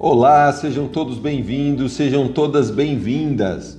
Olá, sejam todos bem-vindos, sejam todas bem-vindas.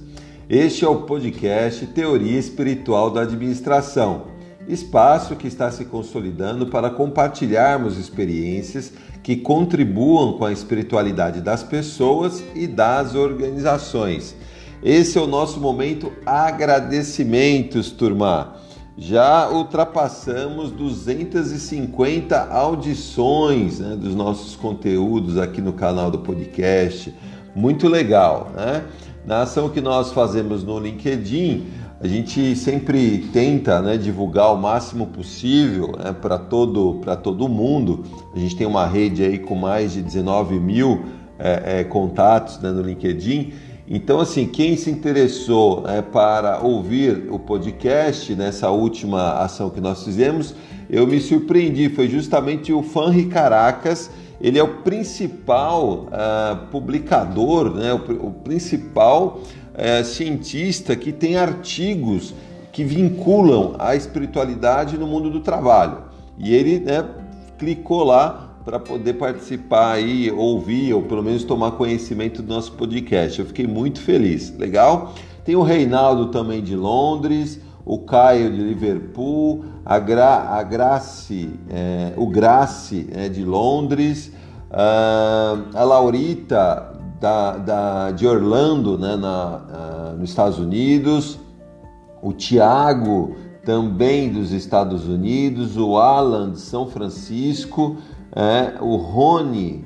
Este é o podcast Teoria Espiritual da Administração, espaço que está se consolidando para compartilharmos experiências que contribuam com a espiritualidade das pessoas e das organizações. Esse é o nosso momento agradecimentos, turma já ultrapassamos 250 audições né, dos nossos conteúdos aqui no canal do podcast. Muito legal, né? Na ação que nós fazemos no LinkedIn, a gente sempre tenta né, divulgar o máximo possível né, para todo, todo mundo. A gente tem uma rede aí com mais de 19 mil é, é, contatos né, no LinkedIn então, assim, quem se interessou é, para ouvir o podcast nessa última ação que nós fizemos, eu me surpreendi. Foi justamente o Fanri Caracas. Ele é o principal uh, publicador, né, o, o principal uh, cientista que tem artigos que vinculam a espiritualidade no mundo do trabalho. E ele né, clicou lá para poder participar e ouvir ou pelo menos tomar conhecimento do nosso podcast. Eu fiquei muito feliz. Legal? Tem o Reinaldo também de Londres, o Caio de Liverpool, a, Gra, a Grace, é, o Grace é, de Londres, uh, a Laurita da, da, de Orlando, né, na, uh, nos Estados Unidos, o Tiago também dos Estados Unidos, o Alan de São Francisco, é, o Rony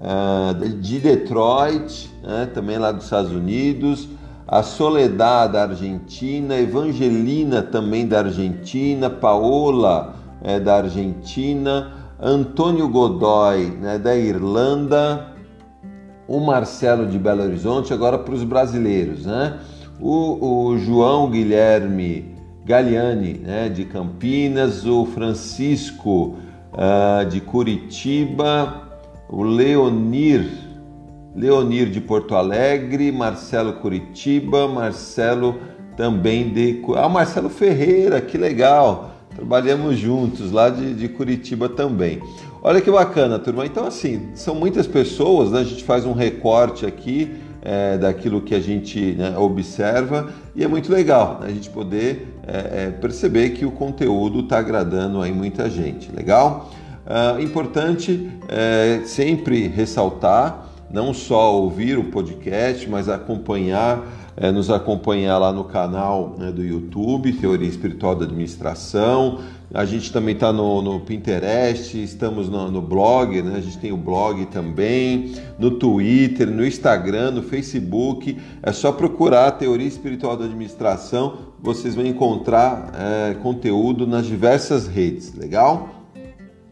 é, de Detroit, é, também lá dos Estados Unidos, a Soledad da Argentina, Evangelina também da Argentina, Paola é, da Argentina, Antônio Godoy né, da Irlanda, o Marcelo de Belo Horizonte, agora para os brasileiros, né? O, o João Guilherme Galiani né, de Campinas, o Francisco uh, de Curitiba, o Leonir, Leonir de Porto Alegre, Marcelo Curitiba, Marcelo também de. Ah, Marcelo Ferreira, que legal! Trabalhamos juntos lá de, de Curitiba também. Olha que bacana, turma. Então, assim, são muitas pessoas, né? a gente faz um recorte aqui é, daquilo que a gente né, observa e é muito legal né, a gente poder é, é, perceber que o conteúdo está agradando aí muita gente. Legal? Uh, importante é, sempre ressaltar, não só ouvir o podcast, mas acompanhar, é, nos acompanhar lá no canal né, do YouTube, Teoria Espiritual da Administração, a gente também está no, no, Pinterest, estamos no, no, blog, né? a gente tem o blog também, no Twitter, no Instagram, no Facebook. É só procurar a Teoria Espiritual da Administração, vocês vão encontrar é, conteúdo nas diversas redes, legal?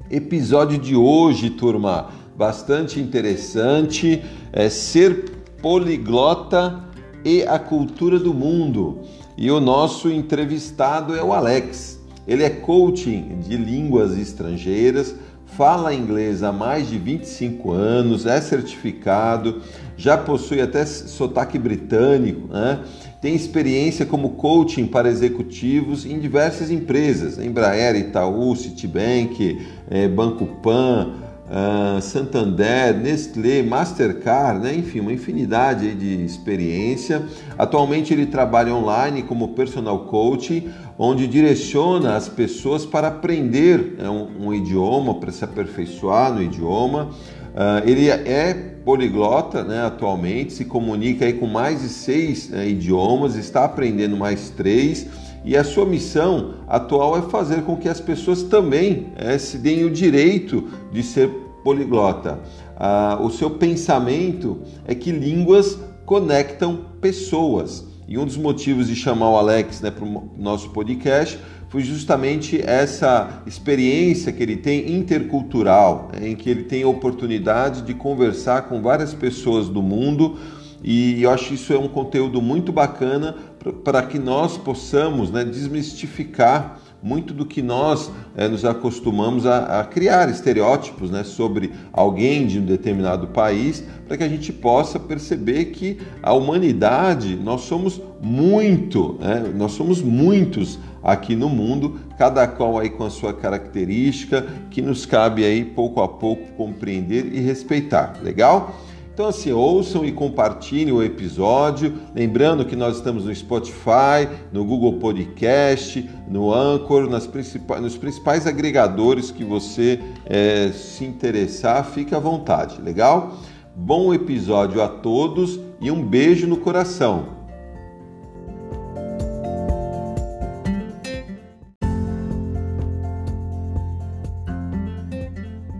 Episódio de hoje, turma, bastante interessante, é ser poliglota e a cultura do mundo. E o nosso entrevistado é o Alex. Ele é coaching de línguas estrangeiras, fala inglês há mais de 25 anos, é certificado, já possui até sotaque britânico, né? tem experiência como coaching para executivos em diversas empresas, Embraer, Itaú, Citibank, eh, Banco Pan, uh, Santander, Nestlé, Mastercard, né? enfim, uma infinidade de experiência. Atualmente ele trabalha online como personal coach, onde direciona as pessoas para aprender né, um, um idioma, para se aperfeiçoar no idioma. Uh, ele é poliglota né, atualmente, se comunica aí com mais de seis né, idiomas, está aprendendo mais três e a sua missão atual é fazer com que as pessoas também é, se deem o direito de ser poliglota. Ah, o seu pensamento é que línguas conectam pessoas. E um dos motivos de chamar o Alex né, para o nosso podcast foi justamente essa experiência que ele tem intercultural, né, em que ele tem a oportunidade de conversar com várias pessoas do mundo. E eu acho isso é um conteúdo muito bacana para que nós possamos né, desmistificar muito do que nós é, nos acostumamos a, a, criar estereótipos né, sobre alguém de um determinado país, para que a gente possa perceber que a humanidade, nós somos muito, né, nós somos muitos aqui no mundo, cada qual aí com a sua característica, que nos cabe aí pouco a pouco compreender e respeitar. Legal? Então, assim, ouçam e compartilhem o episódio. Lembrando que nós estamos no Spotify, no Google Podcast, no Anchor, nas principais, nos principais agregadores que você é, se interessar, fique à vontade, legal? Bom episódio a todos e um beijo no coração.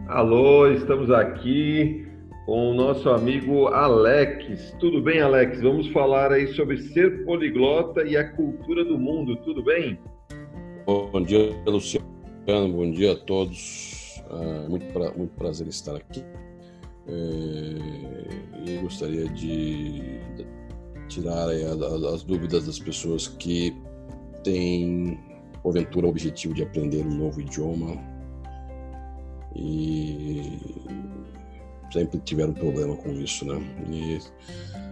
Alô, estamos aqui com o nosso amigo Alex. Tudo bem, Alex? Vamos falar aí sobre ser poliglota e a cultura do mundo. Tudo bem? Bom dia, Luciano. Bom dia a todos. É muito, pra, muito prazer estar aqui. É, e gostaria de tirar as dúvidas das pessoas que têm, porventura, o objetivo de aprender um novo idioma e sempre tiveram problema com isso, né? E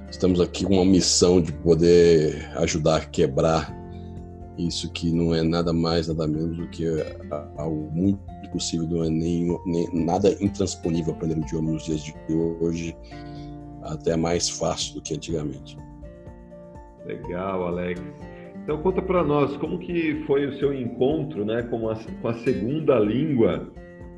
estamos aqui com uma missão de poder ajudar a quebrar isso que não é nada mais, nada menos do que algo muito possível, não é nem, nem nada intransponível aprender o idioma nos dias de hoje, até mais fácil do que antigamente. Legal, Alex. Então conta para nós como que foi o seu encontro, né, com a, com a segunda língua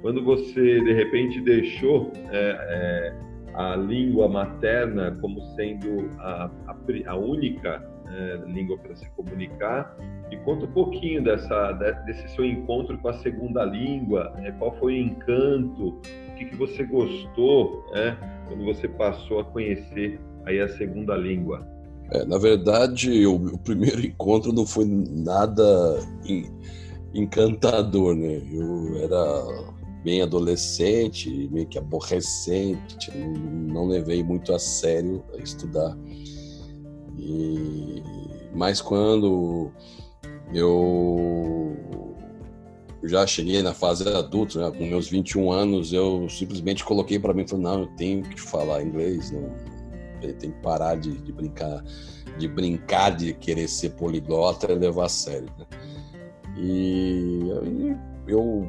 quando você de repente deixou é, é, a língua materna como sendo a, a, a única é, língua para se comunicar, e conta um pouquinho dessa, desse seu encontro com a segunda língua, né? qual foi o encanto, o que, que você gostou né? quando você passou a conhecer aí a segunda língua. É, na verdade, o, o, primeiro encontro não foi nada encantador, né? Eu era bem adolescente, meio que aborrecente, não, não levei muito a sério a estudar. E, mas quando eu já cheguei na fase adulta, né, com meus 21 anos, eu simplesmente coloquei para mim, falei, não, eu tenho que falar inglês, não, eu tenho que parar de, de brincar, de brincar de querer ser poliglota e levar a sério. Né? E eu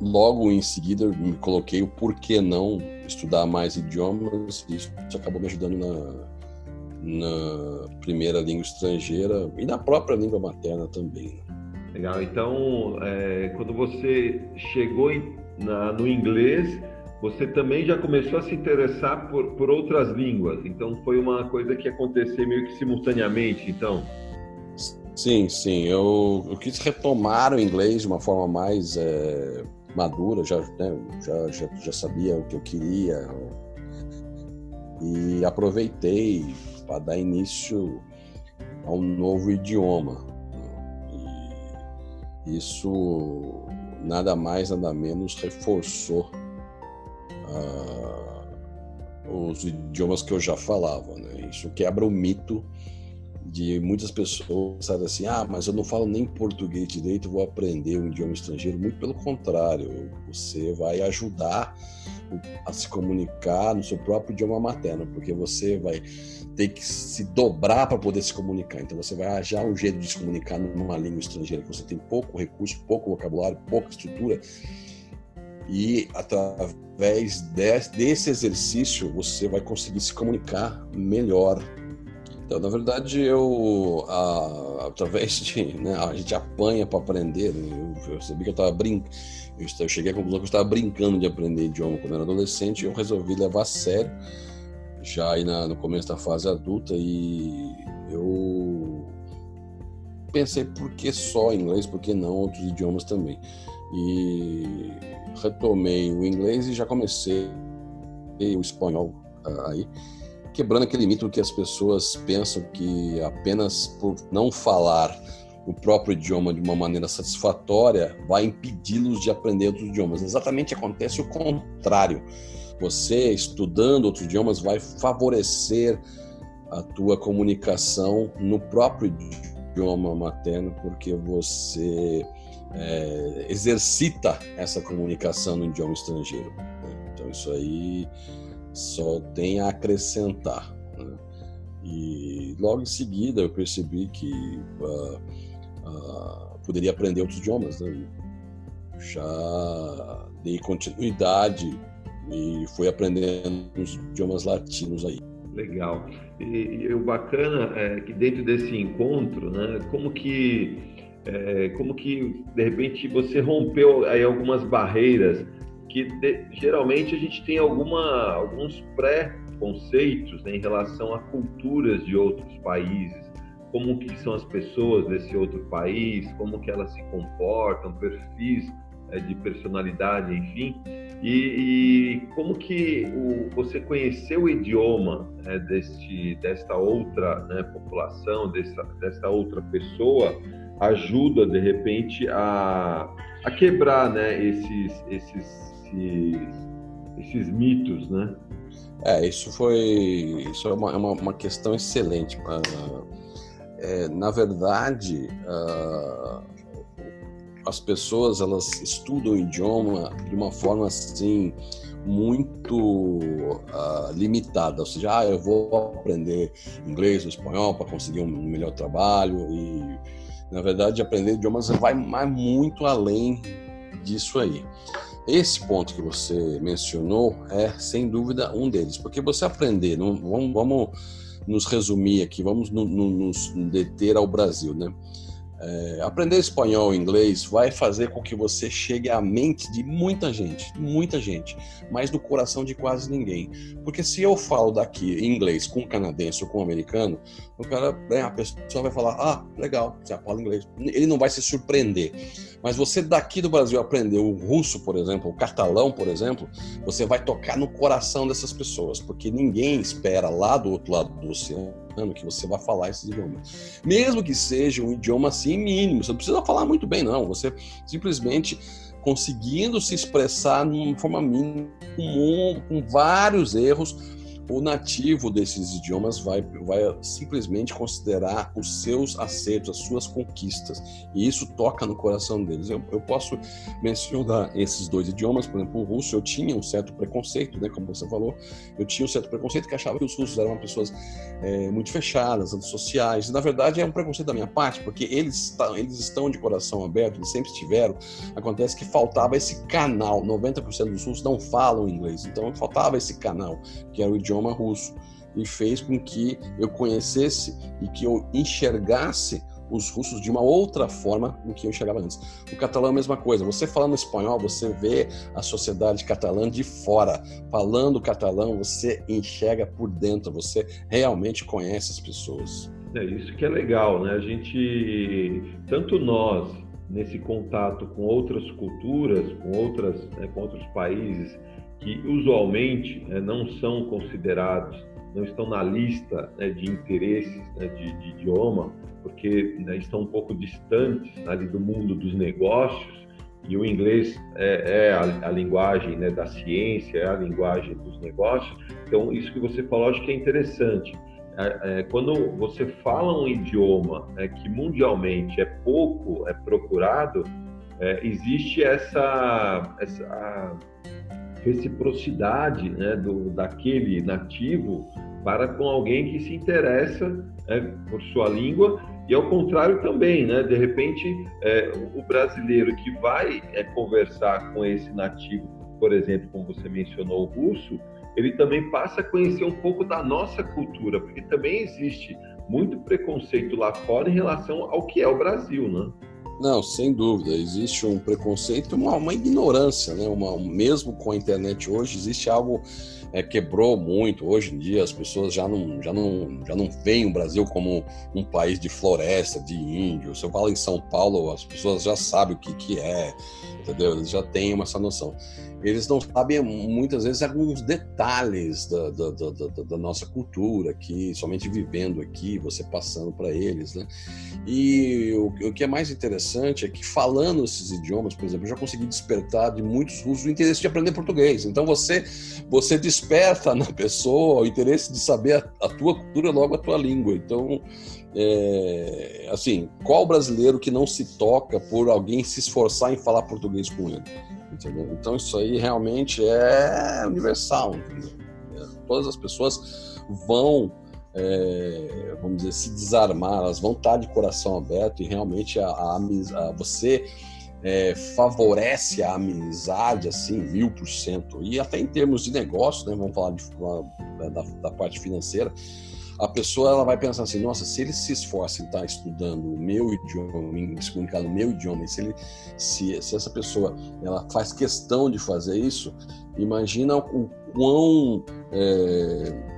logo em seguida me coloquei o porquê não estudar mais idiomas e isso acabou me ajudando na, na primeira língua estrangeira e na própria língua materna também. Né? Legal. Então, é, quando você chegou em, na, no inglês, você também já começou a se interessar por, por outras línguas. Então, foi uma coisa que aconteceu meio que simultaneamente. Então. Sim, sim. Eu, eu quis retomar o inglês de uma forma mais é, madura, já, né, já, já, já sabia o que eu queria e aproveitei para dar início a um novo idioma. E isso nada mais, nada menos reforçou uh, os idiomas que eu já falava. Né? Isso quebra o mito de muitas pessoas sabe assim, ah, mas eu não falo nem português direito, vou aprender um idioma estrangeiro. Muito pelo contrário, você vai ajudar a se comunicar no seu próprio idioma materno, porque você vai ter que se dobrar para poder se comunicar. Então você vai achar um jeito de se comunicar numa língua estrangeira que você tem pouco recurso, pouco vocabulário, pouca estrutura. E através desse exercício você vai conseguir se comunicar melhor então, na verdade, eu, a, através de. Né, a gente apanha para aprender. Né? Eu, eu percebi que eu estava brincando. Eu cheguei à conclusão que eu estava brincando de aprender idioma quando eu era adolescente e eu resolvi levar a sério, já aí na, no começo da fase adulta. E eu pensei, por que só inglês? Por que não outros idiomas também? E retomei o inglês e já comecei o espanhol aí quebrando aquele mito que as pessoas pensam que apenas por não falar o próprio idioma de uma maneira satisfatória vai impedi-los de aprender outros idiomas. Exatamente acontece o contrário. Você estudando outros idiomas vai favorecer a tua comunicação no próprio idioma materno, porque você é, exercita essa comunicação no idioma estrangeiro. Então isso aí só tem a acrescentar. Né? E logo em seguida eu percebi que uh, uh, poderia aprender outros idiomas. Né? Já dei continuidade e fui aprendendo os idiomas latinos aí. Legal. E, e, o bacana é que dentro desse encontro, né, como que é, como que de repente você rompeu aí algumas barreiras que de, geralmente a gente tem alguma alguns pré-conceitos né, em relação a culturas de outros países, como que são as pessoas desse outro país, como que elas se comportam, perfis é, de personalidade, enfim. E, e como que o, você conheceu o idioma é, deste, desta outra né, população, dessa, desta outra pessoa, ajuda de repente a, a quebrar né, esses, esses, esses, esses mitos, né? É, isso foi isso é uma, é uma, uma questão excelente. Uh, é, na verdade, uh, as pessoas elas estudam o idioma de uma forma assim muito uh, limitada, ou seja, ah, eu vou aprender inglês ou espanhol para conseguir um melhor trabalho e na verdade aprender idiomas vai mais muito além disso aí. Esse ponto que você mencionou é sem dúvida um deles, porque você aprender, não, vamos, vamos nos resumir aqui, vamos no, no, nos deter ao Brasil, né? É, aprender espanhol e inglês vai fazer com que você chegue à mente de muita gente, muita gente, mas no coração de quase ninguém. Porque se eu falo daqui inglês com um canadense ou com um americano, o cara, né, a pessoa vai falar: ah, legal, você fala inglês. Ele não vai se surpreender. Mas você daqui do Brasil aprender o russo, por exemplo, o catalão, por exemplo, você vai tocar no coração dessas pessoas, porque ninguém espera lá do outro lado do oceano que você vai falar esses idiomas. Mesmo que seja um idioma assim mínimo, você não precisa falar muito bem, não. Você simplesmente conseguindo se expressar de uma forma mínima, com, com vários erros, o nativo desses idiomas vai, vai simplesmente considerar os seus acertos, as suas conquistas, e isso toca no coração deles. Eu, eu posso mencionar esses dois idiomas, por exemplo, o russo, eu tinha um certo preconceito, né, como você falou, eu tinha um certo preconceito que achava que os russos eram pessoas é, muito fechadas, antissociais, e na verdade é um preconceito da minha parte, porque eles, eles estão de coração aberto, eles sempre estiveram, acontece que faltava esse canal, 90% dos russos não falam inglês, então faltava esse canal, que era o idioma idioma russo e fez com que eu conhecesse e que eu enxergasse os russos de uma outra forma do que eu enxergava antes. O catalão é a mesma coisa. Você falando espanhol, você vê a sociedade catalã de fora. Falando catalão, você enxerga por dentro, você realmente conhece as pessoas. É isso que é legal, né? A gente, tanto nós, nesse contato com outras culturas, com, outras, né, com outros países, que usualmente né, não são considerados, não estão na lista né, de interesses né, de, de, idioma, porque né, estão um pouco distantes ali do mundo dos negócios, e o inglês é, é a, a, linguagem né, da ciência, é a linguagem dos negócios. Então, isso que você falou, acho que é interessante. É, é, quando você fala um idioma né, que mundialmente é pouco é procurado, é, existe essa, essa reciprocidade né, do, daquele nativo para com alguém que se interessa né, por sua língua e ao contrário também, né? De repente, é, o brasileiro que vai é, conversar com esse nativo, por exemplo, como você mencionou, o russo, ele também passa a conhecer um pouco da nossa cultura, porque também existe muito preconceito lá fora em relação ao que é o Brasil, né? Não, sem dúvida. Existe um preconceito, uma, uma ignorância, né? Uma, mesmo com a internet hoje, existe algo é, quebrou muito. Hoje em dia as pessoas já não, já não, já não veem o Brasil como um país de floresta, de índio. Se eu falo em São Paulo, as pessoas já sabem o que, que é, entendeu? Eles já têm essa noção eles não sabem muitas vezes alguns detalhes da, da, da, da nossa cultura aqui, somente vivendo aqui, você passando para eles, né? E o, o, que é mais interessante é que falando esses idiomas, por exemplo, eu já consegui despertar de muitos russos o interesse de aprender português. Então você você desperta na pessoa o interesse de saber a, a tua cultura, logo a tua língua. Então é, assim, qual brasileiro que não se toca por alguém se esforçar em falar português com ele? Entendeu? Então isso aí realmente é universal. Entendeu? Todas as pessoas vão, é, vamos dizer, se desarmar, elas vão estar de coração aberto e realmente a, a, a você é, favorece a amizade assim mil por cento e até em termos de negócio, né? Vamos falar de, da, da parte financeira a pessoa ela vai pensar assim, nossa, se ele se esforça em estar tá estudando o meu idioma, em se comunicar no meu idioma, se, ele, se, se essa pessoa ela faz questão de fazer isso, imagina o quão é,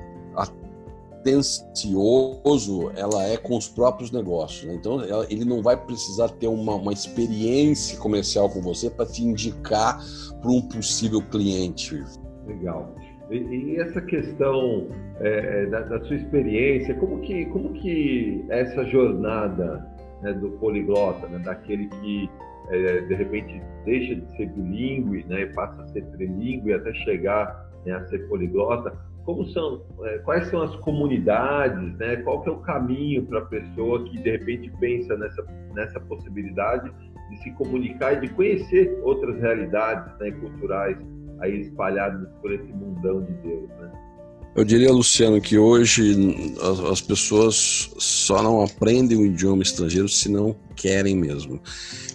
atencioso ela é com os próprios negócios. Né? Então, ela, ele não vai precisar ter uma, uma experiência comercial com você para te indicar para um possível cliente. Legal. E, e essa questão é, da, da, sua experiência, como que, como que essa jornada né, do poliglota, né, daquele que é, de repente deixa de ser bilíngue né, e passa a ser trilíngue até chegar né, a ser poliglota, como são, é, quais são as comunidades, né, qual que é o caminho para a pessoa que de repente pensa nessa, nessa possibilidade de se comunicar e de conhecer outras realidades né, culturais aí espalhados por esse mundão de Deus, né? Eu diria, Luciano, que hoje as, as, pessoas só não aprendem o idioma estrangeiro se não querem mesmo.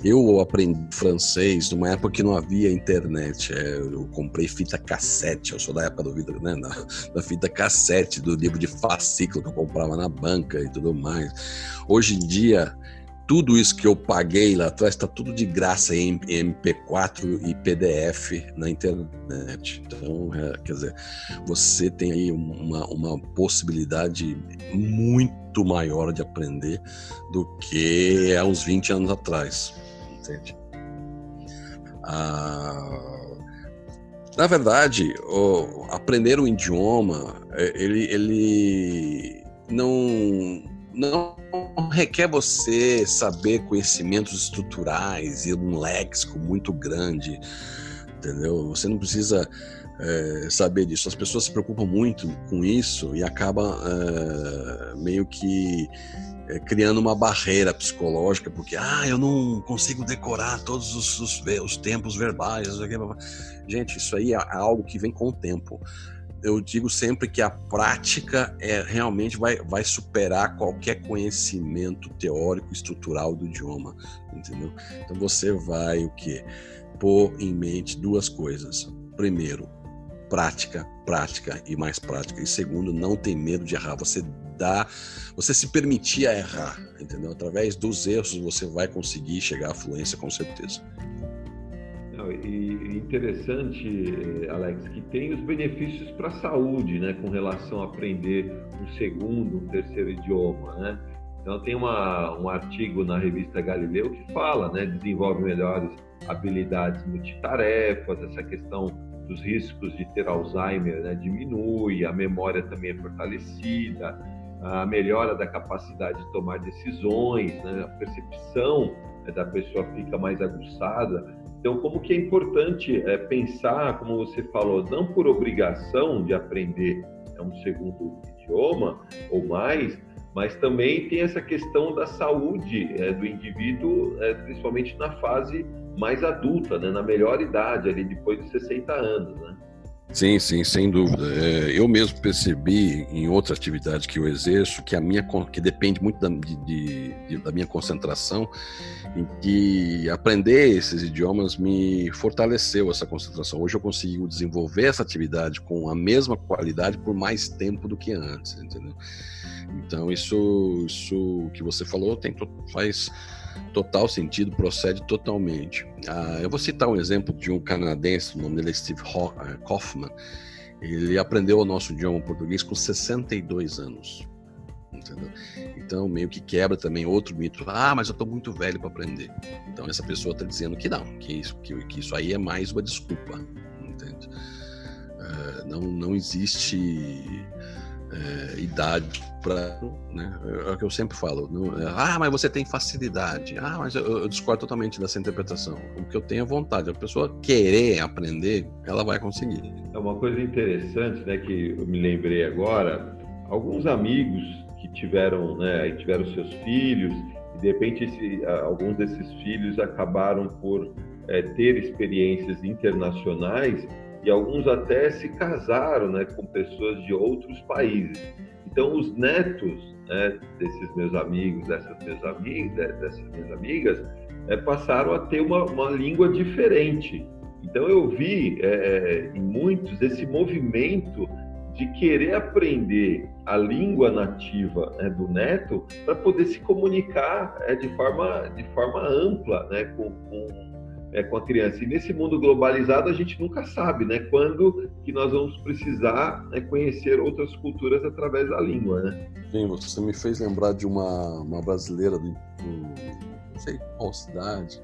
Eu aprendi francês numa época que não havia internet. É, eu comprei fita cassete, eu sou da época do vida, né, da, da fita cassete, do livro de fascículo que eu comprava na banca e tudo mais. Hoje em dia, tudo isso que eu paguei lá atrás está tudo de graça em MP4 e PDF na internet. Então, é, quer dizer, você tem aí uma, uma possibilidade muito maior de aprender do que há uns 20 anos atrás. Entende? Ah, na verdade, o, aprender um idioma, é, ele, ele não não requer você saber conhecimentos estruturais e um léxico muito grande, entendeu? Você não precisa é, saber disso. As pessoas se preocupam muito com isso e acabam é, meio que é, criando uma barreira psicológica, porque ah, eu não consigo decorar todos os, os, os tempos verbais. Gente, isso aí é algo que vem com o tempo eu digo sempre que a prática é realmente vai, vai superar qualquer conhecimento teórico estrutural do idioma, entendeu? Então você vai o que pôr em mente duas coisas. Primeiro, prática, prática e mais prática. E segundo, não tem medo de errar. Você dá, você se permitir a errar, entendeu? Através dos erros você vai conseguir chegar à fluência com certeza. E interessante, eh, Alex, que tem os benefícios para a saúde, né, com relação a aprender um segundo, um terceiro idioma, né? Então tem uma, um artigo na revista Galileu que fala, né, desenvolve melhores habilidades multitarefas, essa questão dos riscos de ter Alzheimer né, diminui, a memória também é fortalecida, a melhora da capacidade de tomar decisões, né, a percepção né, da pessoa fica mais aguçada. Então, como que é importante é, pensar, como você falou, não por obrigação de aprender é um segundo idioma ou mais, mas também tem essa questão da saúde é, do indivíduo, é, principalmente na fase mais adulta, né, na melhor idade, ali depois de 60 anos, né? Sim, sim, sem dúvida. É, eu mesmo percebi em outra atividade que eu exerço que a minha que depende muito da, de, de, da minha concentração, em que aprender esses idiomas me fortaleceu essa concentração. Hoje eu consigo desenvolver essa atividade com a mesma qualidade por mais tempo do que antes, entendeu? Então isso, isso que você falou tem faz total sentido, procede totalmente. Ah, eu vou citar um exemplo de um canadense, o nome dele é Steve eh, Kaufman. Ele aprendeu o nosso idioma português com 62 anos. Entendeu? Então, meio que quebra também outro mito. Ah, mas eu estou muito velho para aprender. Então, essa pessoa está dizendo que não, que isso, que, que, isso aí é mais uma desculpa. Entende? Uh, não, não existe é, idade para. Né? É o que eu sempre falo. Não, é, ah, mas você tem facilidade. Ah, mas eu, eu, discordo totalmente dessa interpretação. O que eu tenho é vontade. A pessoa querer aprender, ela vai conseguir. É uma coisa interessante, né, que eu me lembrei agora. Alguns amigos que tiveram, né, tiveram seus filhos e de repente esse, alguns desses filhos acabaram por é, ter experiências internacionais e alguns até se casaram né, com pessoas de outros países. Então, os netos né, desses meus amigos, dessas minhas amigas, dessas minhas amigas, é, passaram a ter uma, uma língua diferente. Então eu vi é, em muitos esse movimento de querer aprender a língua nativa né, do neto para poder se comunicar é, de, forma, de forma ampla né, com, com, é, com a criança. E nesse mundo globalizado a gente nunca sabe né, quando que nós vamos precisar né, conhecer outras culturas através da língua. Né? Sim, você me fez lembrar de uma, uma brasileira do, não sei qual cidade,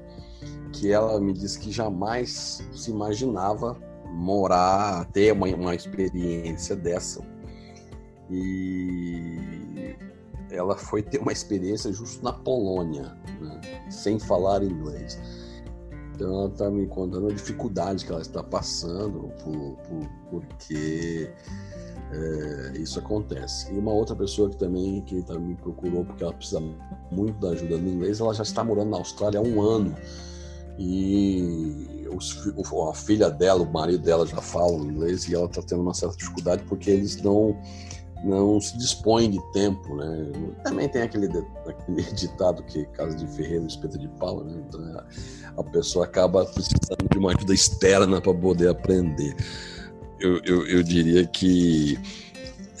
que ela me disse que jamais se imaginava morar, ter uma, uma experiência dessa. E ela foi ter uma experiência justo na Polônia, né? sem falar inglês. Então ela está me contando a dificuldade que ela está passando, por, por, porque é, isso acontece. E uma outra pessoa que também que também me procurou porque ela precisa muito da ajuda no inglês, ela já está morando na Austrália há um ano e os, a filha dela, o marido dela já falam inglês e ela está tendo uma certa dificuldade porque eles não não se dispõem de tempo, né? Também tem aquele, aquele ditado que casa de ferreiro espeta de pau, né? Então a pessoa acaba precisando de uma ajuda externa para poder aprender eu, eu, eu diria que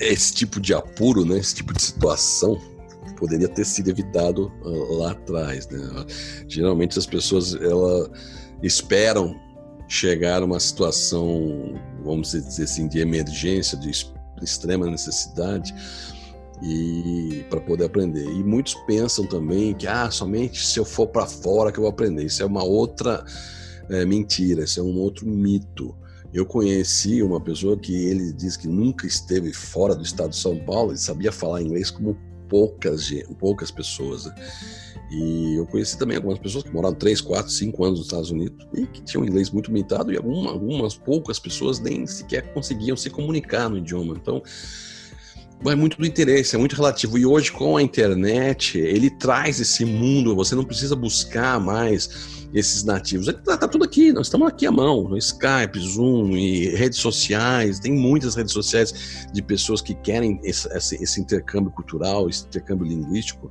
esse tipo de apuro, né, esse tipo de situação poderia ter sido evitado uh, lá atrás. Né? Geralmente as pessoas ela, esperam chegar a uma situação, vamos dizer assim, de emergência, de extrema necessidade e para poder aprender. E muitos pensam também que ah, somente se eu for para fora que eu vou aprender. Isso é uma outra é, mentira, isso é um outro mito. Eu conheci uma pessoa que ele diz que nunca esteve fora do estado de São Paulo e sabia falar inglês como poucas, poucas pessoas. Né? E eu conheci também algumas pessoas que moraram 3, 4, 5 anos nos Estados Unidos e que tinham inglês muito limitado e algumas, algumas poucas pessoas nem sequer conseguiam se comunicar no idioma. Então, vai muito do interesse, é muito relativo. E hoje, com a internet, ele traz esse mundo, você não precisa buscar mais esses nativos. Tá, tá, tudo aqui, nós estamos aqui à mão, Skype, Zoom e redes sociais. Tem muitas redes sociais de pessoas que querem esse, esse, esse intercâmbio cultural, esse intercâmbio linguístico.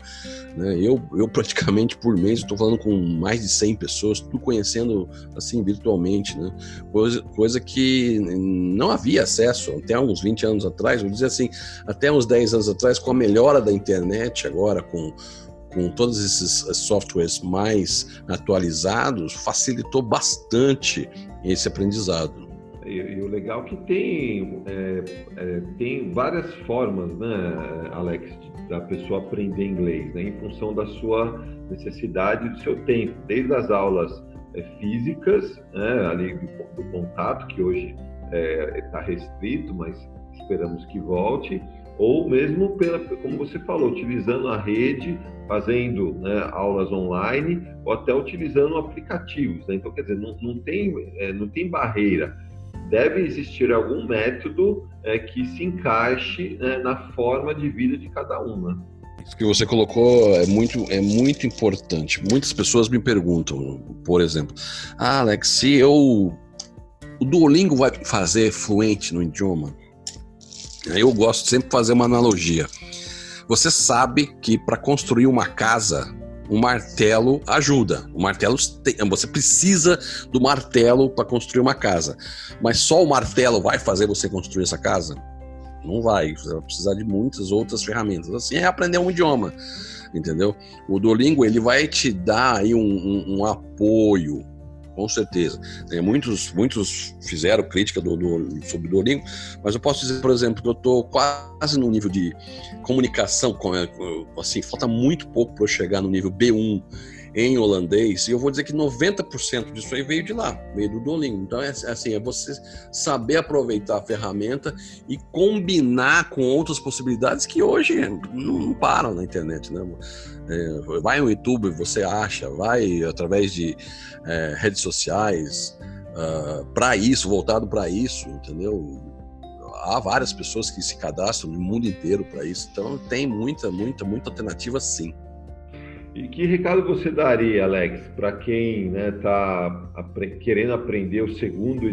Né? Eu, eu praticamente por mês estou falando com mais de 100 pessoas, tudo conhecendo assim virtualmente, né? Coisa, coisa que não havia acesso até uns 20 anos atrás, vou dizer assim, até uns 10 anos atrás, com a melhora da internet agora, com com todos esses eh, softwares mais atualizados, facilitou bastante esse aprendizado. E, e o legal é que tem, é, é, tem várias formas, né, Alex, da pessoa aprender inglês, né, em função da sua necessidade do seu tempo, desde as aulas é, físicas, né, ali do, do, contato, que hoje está restrito, mas esperamos que volte, ou mesmo pela, como você falou, utilizando a rede, fazendo né, aulas online, ou até utilizando aplicativos. Né? Então, quer dizer, não, não, tem, é, não tem barreira. Deve existir algum método é, que se encaixe né, na forma de vida de cada um. Né? Isso que você colocou é muito, é muito importante. Muitas pessoas me perguntam, por exemplo, ah, Alex, se eu. O Duolingo vai fazer fluente no idioma? Eu gosto sempre de fazer uma analogia. Você sabe que para construir uma casa, um martelo ajuda. O martelo tem, você precisa do martelo para construir uma casa. Mas só o martelo vai fazer você construir essa casa? Não vai. Você vai precisar de muitas outras ferramentas. Assim é aprender um idioma, entendeu? O Duolingo ele vai te dar aí um, um, um apoio com certeza. Tem muitos, muitos fizeram crítica do, do, sobre o Duolingo, mas eu posso dizer, por exemplo, que eu estou quase no nível de comunicação, com, assim, falta muito pouco para eu chegar no nível B1 em holandês, e eu vou dizer que 90% disso aí veio de lá, veio do Duolingo. Então, é assim, é você saber aproveitar a ferramenta e combinar com outras possibilidades que hoje não param na internet, né? É, vai no YouTube, você acha, vai através de é, redes sociais, uh, ah, para isso, voltado para isso, entendeu? Há várias pessoas que se cadastram no mundo inteiro para isso, então tem muita, muita, muita alternativa sim. E que recado você daria, Alex, para quem está né, tá querendo aprender o segundo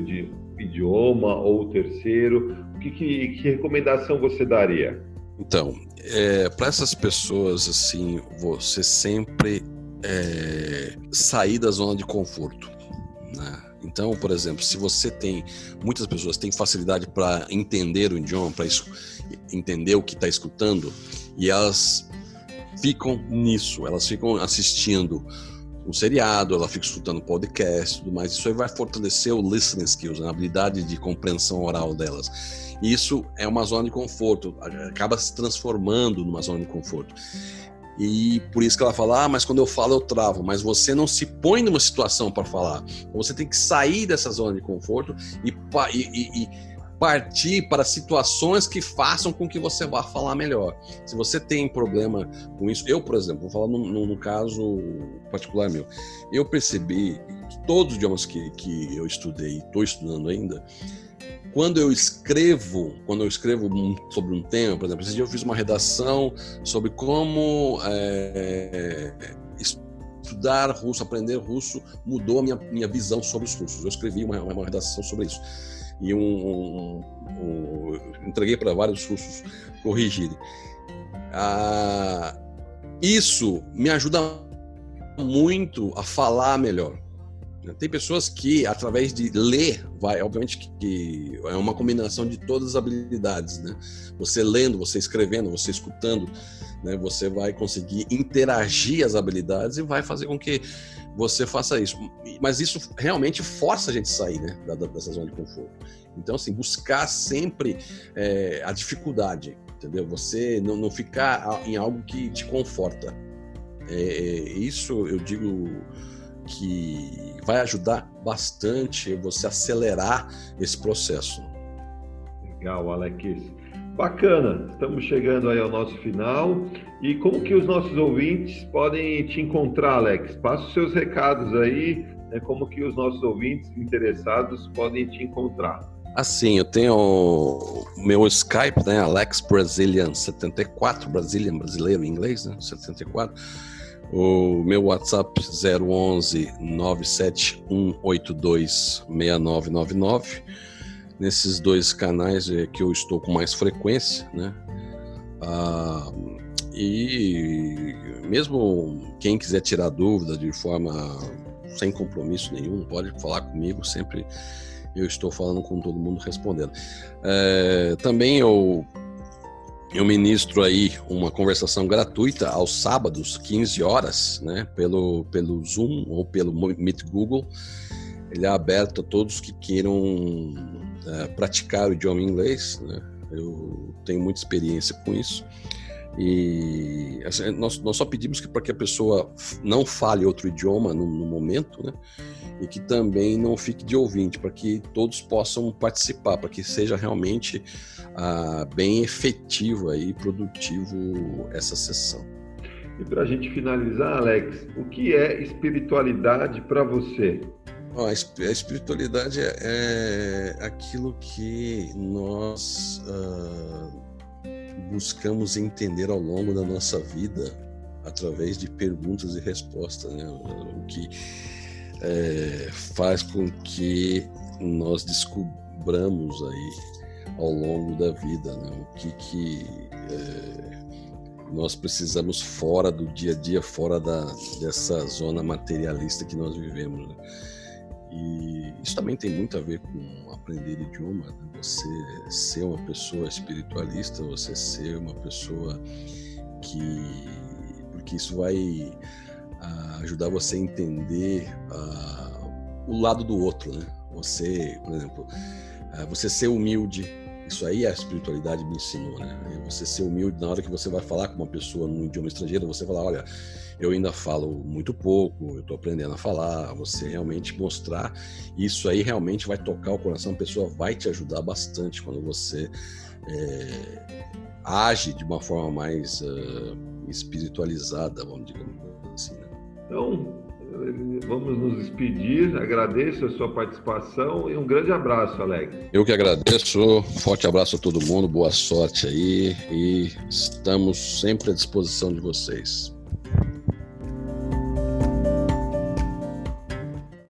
idioma ou o terceiro? Que, que, que recomendação você daria? Então, é, para essas pessoas, assim, você sempre é, sair da zona de conforto. Né? Então, por exemplo, se você tem muitas pessoas têm facilidade para entender o idioma, para entender o que está escutando, e elas ficam nisso, elas ficam assistindo um seriado, ela fica escutando podcast, tudo mais. Isso aí vai fortalecer o listening skills, a habilidade de compreensão oral delas. E isso é uma zona de conforto, acaba se transformando numa zona de conforto. E por isso que ela fala: ah, mas quando eu falo eu travo. Mas você não se põe numa situação para falar. Você tem que sair dessa zona de conforto e, e, e, partir para situações que façam com que você vá falar melhor. Se você tem problema com isso, eu, por exemplo, vou falar no caso particular meu, eu percebi que todos os idiomas que, que eu estudei, estou estudando ainda, quando eu escrevo, quando eu escrevo sobre um tema, por exemplo, esse dia eu fiz uma redação sobre como é, estudar russo, aprender russo, mudou a minha, minha visão sobre os russos. Eu escrevi uma, uma redação sobre isso. E um, um, um entreguei para vários russos corrigirem. Ah, isso me ajuda muito a falar melhor. Tem pessoas que, através de ler, vai, obviamente que é uma combinação de todas as habilidades, né? Você lendo, você escrevendo, você escutando, né? Você vai conseguir interagir as habilidades e vai fazer com que você faça isso. Mas isso realmente força a gente sair, né? Da, dessa zona de conforto. Então, assim, buscar sempre é, a dificuldade, entendeu? Você não, não ficar em algo que te conforta. É, é isso eu digo que vai ajudar bastante você acelerar esse processo. Legal, Alex. Bacana, estamos chegando aí ao nosso final. E como que os nossos ouvintes podem te encontrar, Alex? Passa os seus recados aí, né, como que os nossos ouvintes interessados podem te encontrar. Assim, eu tenho o meu Skype, né, Alex Brazilian 74, Brazilian brasileiro em inglês, né, 74 o meu WhatsApp 011 97182 6999. Nesses dois canais é que eu estou com mais frequência, né? Ah, e mesmo quem quiser tirar dúvida de forma sem compromisso nenhum, pode falar comigo, sempre eu estou falando com todo mundo respondendo. É, também eu eu ministro aí uma conversação gratuita aos sábados, 15 horas, né, pelo, pelo Zoom ou pelo Meet Google. Ele é aberto a todos que queiram é, praticar o idioma inglês. Né? Eu tenho muita experiência com isso. E assim, nós, nós só pedimos que para que a pessoa não fale outro idioma no, no momento, né? E que também não fique de ouvinte, para que todos possam participar, para que seja realmente ah, bem efetivo e produtivo essa sessão. E para a gente finalizar, Alex, o que é espiritualidade para você? a espiritualidade é, é aquilo que nós uh, buscamos entender ao longo da nossa vida através de perguntas e respostas, né? O que é, faz com que nós descobramos aí ao longo da vida né? o que, que é, nós precisamos fora do dia a dia, fora da, dessa zona materialista que nós vivemos. Né? E isso também tem muito a ver com aprender idioma, né? você ser uma pessoa espiritualista, você ser uma pessoa que. porque isso vai ajudar você a entender uh, o lado do outro, né? Você, por exemplo, uh, você ser humilde, isso aí a espiritualidade me ensinou, né? Você ser humilde na hora que você vai falar com uma pessoa num idioma estrangeiro, você falar, olha, eu ainda falo muito pouco, eu estou aprendendo a falar, você realmente mostrar isso aí realmente vai tocar o coração, a pessoa vai te ajudar bastante quando você é, age de uma forma mais uh, espiritualizada, vamos dizer? Então, vamos nos despedir. Agradeço a sua participação e um grande abraço, Alex. Eu que agradeço. Forte abraço a todo mundo, boa sorte aí e estamos sempre à disposição de vocês.